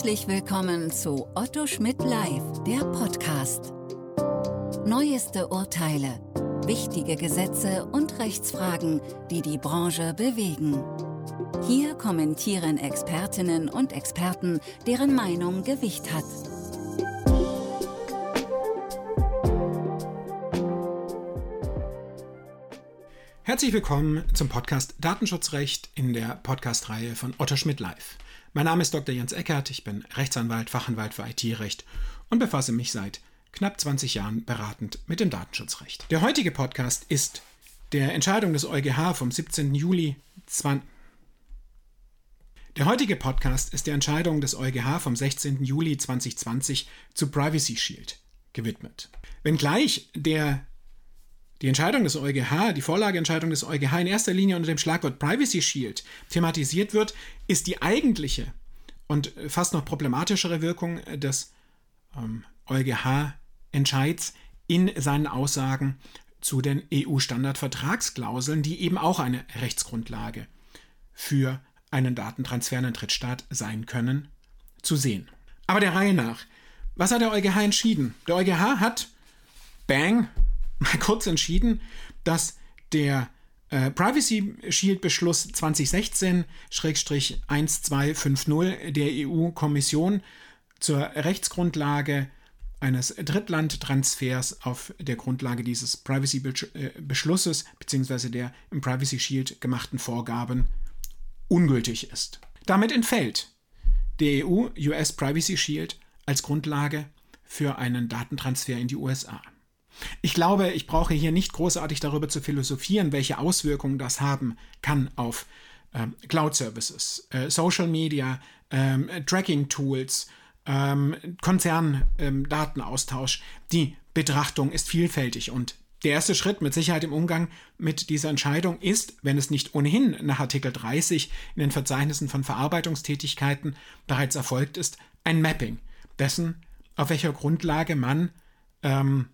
Herzlich willkommen zu Otto Schmidt Live, der Podcast. Neueste Urteile, wichtige Gesetze und Rechtsfragen, die die Branche bewegen. Hier kommentieren Expertinnen und Experten, deren Meinung Gewicht hat. Herzlich willkommen zum Podcast Datenschutzrecht in der Podcast-Reihe von Otto Schmidt Live. Mein Name ist Dr. Jens Eckert, ich bin Rechtsanwalt, Fachanwalt für IT-Recht und befasse mich seit knapp 20 Jahren beratend mit dem Datenschutzrecht. Der heutige Podcast ist der Entscheidung des EuGH vom 17. Juli 20 der heutige Podcast ist der Entscheidung des EuGH vom 16. Juli 2020 zu Privacy Shield gewidmet. Wenngleich der die Entscheidung des EuGH, die Vorlageentscheidung des EuGH in erster Linie unter dem Schlagwort Privacy Shield thematisiert wird, ist die eigentliche und fast noch problematischere Wirkung des ähm, EuGH-Entscheids in seinen Aussagen zu den EU-Standardvertragsklauseln, die eben auch eine Rechtsgrundlage für einen Datentransfer in einen Drittstaat sein können, zu sehen. Aber der Reihe nach. Was hat der EuGH entschieden? Der EuGH hat Bang mal kurz entschieden, dass der äh, Privacy Shield Beschluss 2016-1250 der EU-Kommission zur Rechtsgrundlage eines Drittlandtransfers auf der Grundlage dieses Privacy-Beschlusses äh, bzw. der im Privacy Shield gemachten Vorgaben ungültig ist. Damit entfällt der EU-US Privacy Shield als Grundlage für einen Datentransfer in die USA. Ich glaube, ich brauche hier nicht großartig darüber zu philosophieren, welche Auswirkungen das haben kann auf ähm, Cloud Services, äh, Social Media, ähm, Tracking Tools, ähm, Konzerndatenaustausch. Die Betrachtung ist vielfältig und der erste Schritt mit Sicherheit im Umgang mit dieser Entscheidung ist, wenn es nicht ohnehin nach Artikel 30 in den Verzeichnissen von Verarbeitungstätigkeiten bereits erfolgt ist, ein Mapping dessen, auf welcher Grundlage man ähm,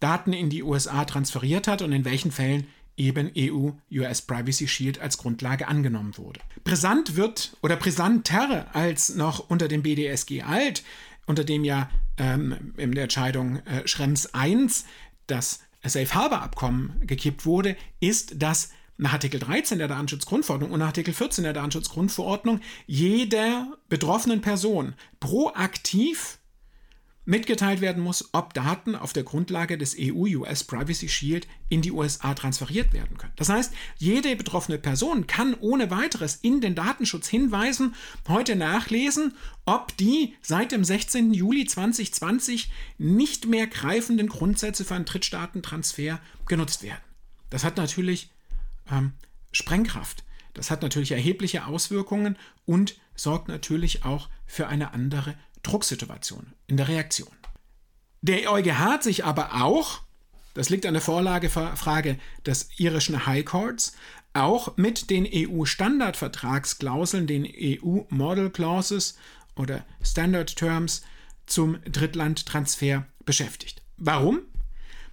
Daten in die USA transferiert hat und in welchen Fällen eben EU-US Privacy Shield als Grundlage angenommen wurde. Brisant wird oder brisanter als noch unter dem BDSG alt, unter dem ja ähm, in der Entscheidung äh, Schrems I das Safe Harbor Abkommen gekippt wurde, ist, dass nach Artikel 13 der Datenschutzgrundverordnung und nach Artikel 14 der Datenschutzgrundverordnung jeder betroffenen Person proaktiv mitgeteilt werden muss, ob Daten auf der Grundlage des EU-US Privacy Shield in die USA transferiert werden können. Das heißt, jede betroffene Person kann ohne weiteres in den Datenschutz hinweisen, heute nachlesen, ob die seit dem 16. Juli 2020 nicht mehr greifenden Grundsätze für einen Drittstaatentransfer genutzt werden. Das hat natürlich ähm, Sprengkraft. Das hat natürlich erhebliche Auswirkungen und sorgt natürlich auch für eine andere Drucksituation, in der Reaktion. Der EuGH hat sich aber auch, das liegt an der Vorlagefrage des irischen High Courts, auch mit den EU-Standardvertragsklauseln, den EU-Model Clauses oder Standard Terms zum Drittlandtransfer beschäftigt. Warum?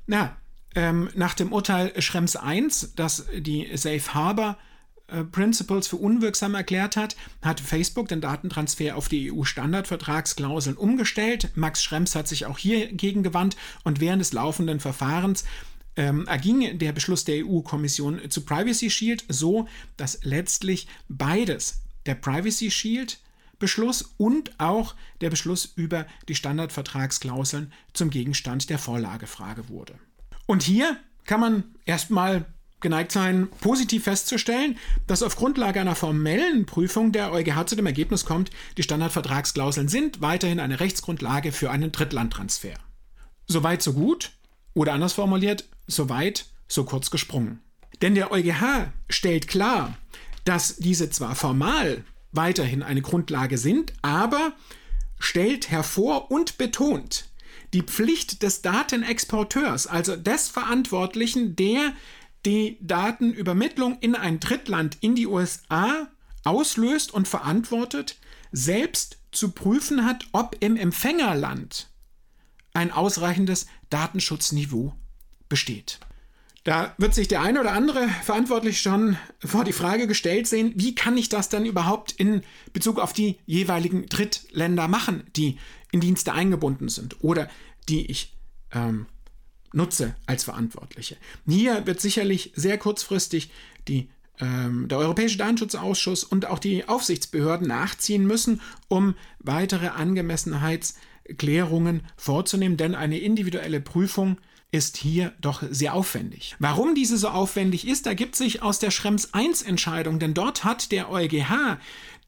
Na, ähm, nach dem Urteil Schrems I, das die Safe Harbor Principles für unwirksam erklärt hat, hat Facebook den Datentransfer auf die EU-Standardvertragsklauseln umgestellt. Max Schrems hat sich auch hier gegen gewandt und während des laufenden Verfahrens ähm, erging der Beschluss der EU-Kommission zu Privacy Shield so, dass letztlich beides, der Privacy Shield Beschluss und auch der Beschluss über die Standardvertragsklauseln zum Gegenstand der Vorlagefrage wurde. Und hier kann man erstmal geneigt sein, positiv festzustellen, dass auf Grundlage einer formellen Prüfung der EuGH zu dem Ergebnis kommt, die Standardvertragsklauseln sind weiterhin eine Rechtsgrundlage für einen Drittlandtransfer. Soweit so gut oder anders formuliert, so weit, so kurz gesprungen. Denn der EuGH stellt klar, dass diese zwar formal weiterhin eine Grundlage sind, aber stellt hervor und betont die Pflicht des Datenexporteurs, also des Verantwortlichen, der die Datenübermittlung in ein Drittland in die USA auslöst und verantwortet, selbst zu prüfen hat, ob im Empfängerland ein ausreichendes Datenschutzniveau besteht. Da wird sich der eine oder andere verantwortlich schon vor die Frage gestellt sehen, wie kann ich das denn überhaupt in Bezug auf die jeweiligen Drittländer machen, die in Dienste eingebunden sind oder die ich ähm, nutze als Verantwortliche. Hier wird sicherlich sehr kurzfristig die, ähm, der Europäische Datenschutzausschuss und auch die Aufsichtsbehörden nachziehen müssen, um weitere Angemessenheitsklärungen vorzunehmen, denn eine individuelle Prüfung ist hier doch sehr aufwendig. Warum diese so aufwendig ist, ergibt sich aus der Schrems I-Entscheidung, denn dort hat der EuGH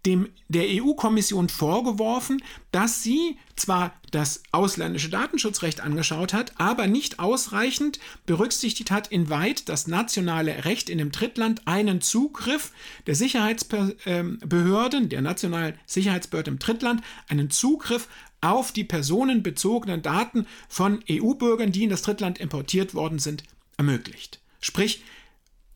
dem, der EU-Kommission vorgeworfen, dass sie zwar das ausländische Datenschutzrecht angeschaut hat, aber nicht ausreichend berücksichtigt hat, inwieweit das nationale Recht in dem Drittland einen Zugriff der Sicherheitsbehörden, der nationalen Sicherheitsbehörde im Drittland, einen Zugriff auf die personenbezogenen Daten von EU-Bürgern, die in das Drittland importiert worden sind, ermöglicht. Sprich,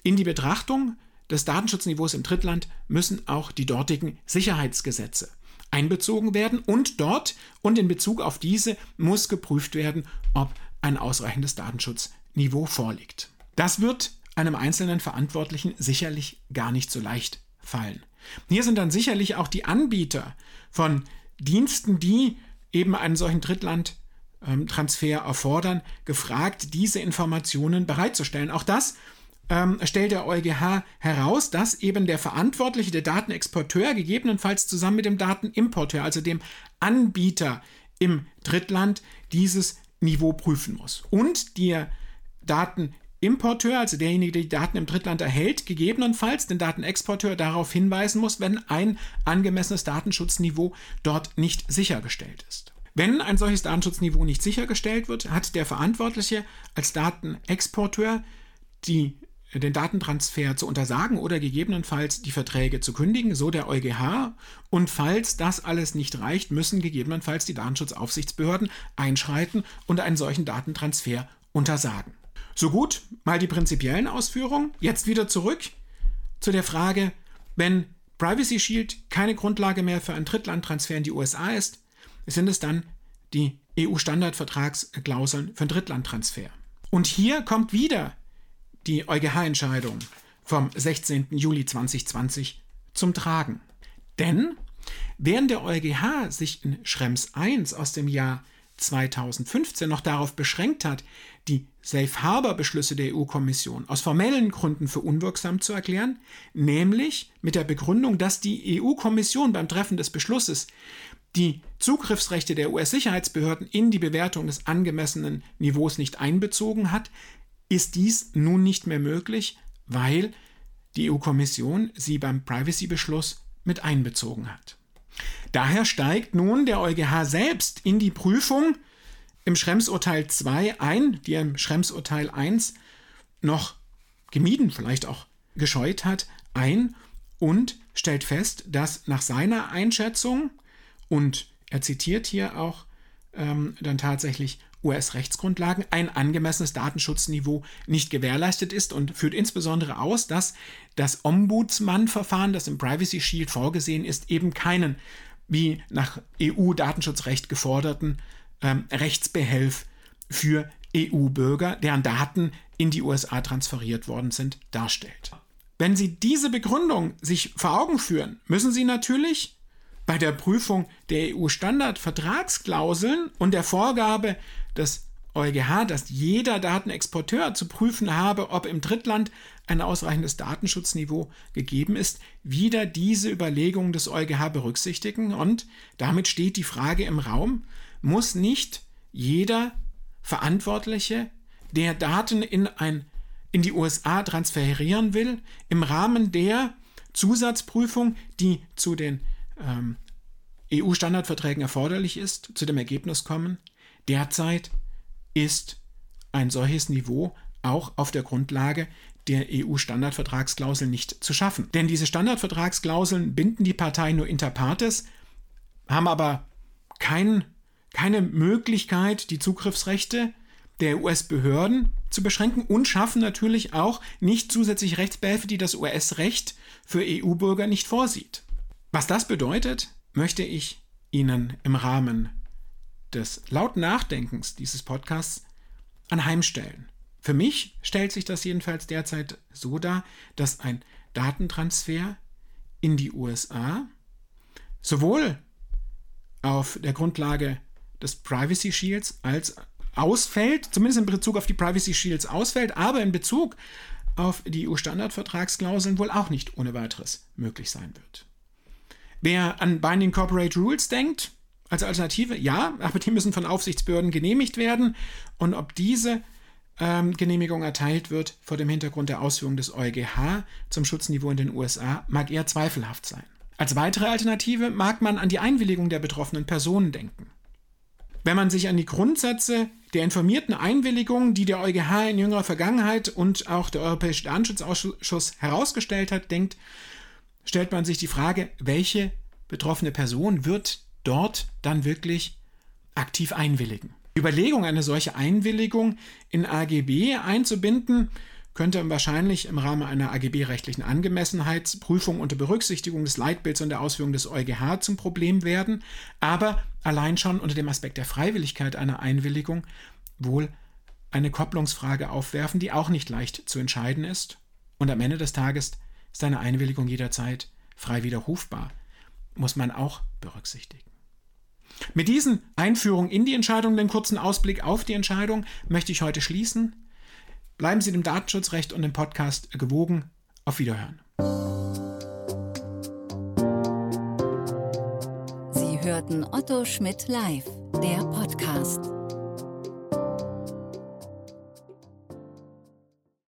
in die Betrachtung des Datenschutzniveaus im Drittland müssen auch die dortigen Sicherheitsgesetze einbezogen werden und dort und in Bezug auf diese muss geprüft werden, ob ein ausreichendes Datenschutzniveau vorliegt. Das wird einem einzelnen Verantwortlichen sicherlich gar nicht so leicht fallen. Hier sind dann sicherlich auch die Anbieter von Diensten, die eben einen solchen Drittlandtransfer erfordern, gefragt, diese Informationen bereitzustellen. Auch das ähm, stellt der EuGH heraus, dass eben der Verantwortliche, der Datenexporteur, gegebenenfalls zusammen mit dem Datenimporteur, also dem Anbieter im Drittland, dieses Niveau prüfen muss. Und der Datenimporteur, also derjenige, der die Daten im Drittland erhält, gegebenenfalls den Datenexporteur darauf hinweisen muss, wenn ein angemessenes Datenschutzniveau dort nicht sichergestellt ist. Wenn ein solches Datenschutzniveau nicht sichergestellt wird, hat der Verantwortliche als Datenexporteur die den Datentransfer zu untersagen oder gegebenenfalls die Verträge zu kündigen, so der EuGH. Und falls das alles nicht reicht, müssen gegebenenfalls die Datenschutzaufsichtsbehörden einschreiten und einen solchen Datentransfer untersagen. So gut, mal die prinzipiellen Ausführungen. Jetzt wieder zurück zu der Frage, wenn Privacy Shield keine Grundlage mehr für einen Drittlandtransfer in die USA ist, sind es dann die EU-Standardvertragsklauseln für einen Drittlandtransfer. Und hier kommt wieder die EuGH-Entscheidung vom 16. Juli 2020 zum Tragen. Denn während der EuGH sich in Schrems I aus dem Jahr 2015 noch darauf beschränkt hat, die Safe Harbor Beschlüsse der EU-Kommission aus formellen Gründen für unwirksam zu erklären, nämlich mit der Begründung, dass die EU-Kommission beim Treffen des Beschlusses die Zugriffsrechte der US-Sicherheitsbehörden in die Bewertung des angemessenen Niveaus nicht einbezogen hat, ist dies nun nicht mehr möglich, weil die EU-Kommission sie beim Privacy-Beschluss mit einbezogen hat. Daher steigt nun der EuGH selbst in die Prüfung im Schrems-Urteil 2 ein, die er im Schrems-Urteil 1 noch gemieden, vielleicht auch gescheut hat, ein und stellt fest, dass nach seiner Einschätzung, und er zitiert hier auch ähm, dann tatsächlich US-Rechtsgrundlagen ein angemessenes Datenschutzniveau nicht gewährleistet ist und führt insbesondere aus, dass das Ombudsmann-Verfahren, das im Privacy Shield vorgesehen ist, eben keinen, wie nach EU-Datenschutzrecht geforderten, ähm, Rechtsbehelf für EU-Bürger, deren Daten in die USA transferiert worden sind, darstellt. Wenn Sie diese Begründung sich vor Augen führen, müssen Sie natürlich bei der Prüfung der EU-Standard-Vertragsklauseln und der Vorgabe des EuGH, dass jeder Datenexporteur zu prüfen habe, ob im Drittland ein ausreichendes Datenschutzniveau gegeben ist, wieder diese Überlegungen des EuGH berücksichtigen. Und damit steht die Frage im Raum, muss nicht jeder Verantwortliche, der Daten in, ein, in die USA transferieren will, im Rahmen der Zusatzprüfung, die zu den ähm, EU-Standardverträgen erforderlich ist, zu dem Ergebnis kommen, derzeit ist ein solches Niveau auch auf der Grundlage der EU-Standardvertragsklausel nicht zu schaffen. Denn diese Standardvertragsklauseln binden die Partei nur inter partes, haben aber kein, keine Möglichkeit, die Zugriffsrechte der US-Behörden zu beschränken und schaffen natürlich auch nicht zusätzlich Rechtsbehelfe, die das US-Recht für EU-Bürger nicht vorsieht. Was das bedeutet, möchte ich Ihnen im Rahmen des lauten Nachdenkens dieses Podcasts anheimstellen. Für mich stellt sich das jedenfalls derzeit so dar, dass ein Datentransfer in die USA sowohl auf der Grundlage des Privacy Shields als ausfällt, zumindest in Bezug auf die Privacy Shields ausfällt, aber in Bezug auf die EU-Standardvertragsklauseln wohl auch nicht ohne weiteres möglich sein wird. Wer an Binding Corporate Rules denkt, als Alternative, ja, aber die müssen von Aufsichtsbehörden genehmigt werden und ob diese ähm, Genehmigung erteilt wird vor dem Hintergrund der Ausführung des EuGH zum Schutzniveau in den USA, mag eher zweifelhaft sein. Als weitere Alternative mag man an die Einwilligung der betroffenen Personen denken. Wenn man sich an die Grundsätze der informierten Einwilligung, die der EuGH in jüngerer Vergangenheit und auch der Europäische Datenschutzausschuss herausgestellt hat, denkt, stellt man sich die Frage, welche betroffene Person wird dort dann wirklich aktiv einwilligen. Die Überlegung, eine solche Einwilligung in AGB einzubinden, könnte wahrscheinlich im Rahmen einer AGB-rechtlichen Angemessenheitsprüfung unter Berücksichtigung des Leitbilds und der Ausführung des EuGH zum Problem werden, aber allein schon unter dem Aspekt der Freiwilligkeit einer Einwilligung wohl eine Kopplungsfrage aufwerfen, die auch nicht leicht zu entscheiden ist. Und am Ende des Tages ist eine Einwilligung jederzeit frei widerrufbar. Muss man auch berücksichtigen. Mit diesen Einführungen in die Entscheidung, dem kurzen Ausblick auf die Entscheidung, möchte ich heute schließen. Bleiben Sie dem Datenschutzrecht und dem Podcast gewogen. Auf Wiederhören. Sie hörten Otto Schmidt live, der Podcast.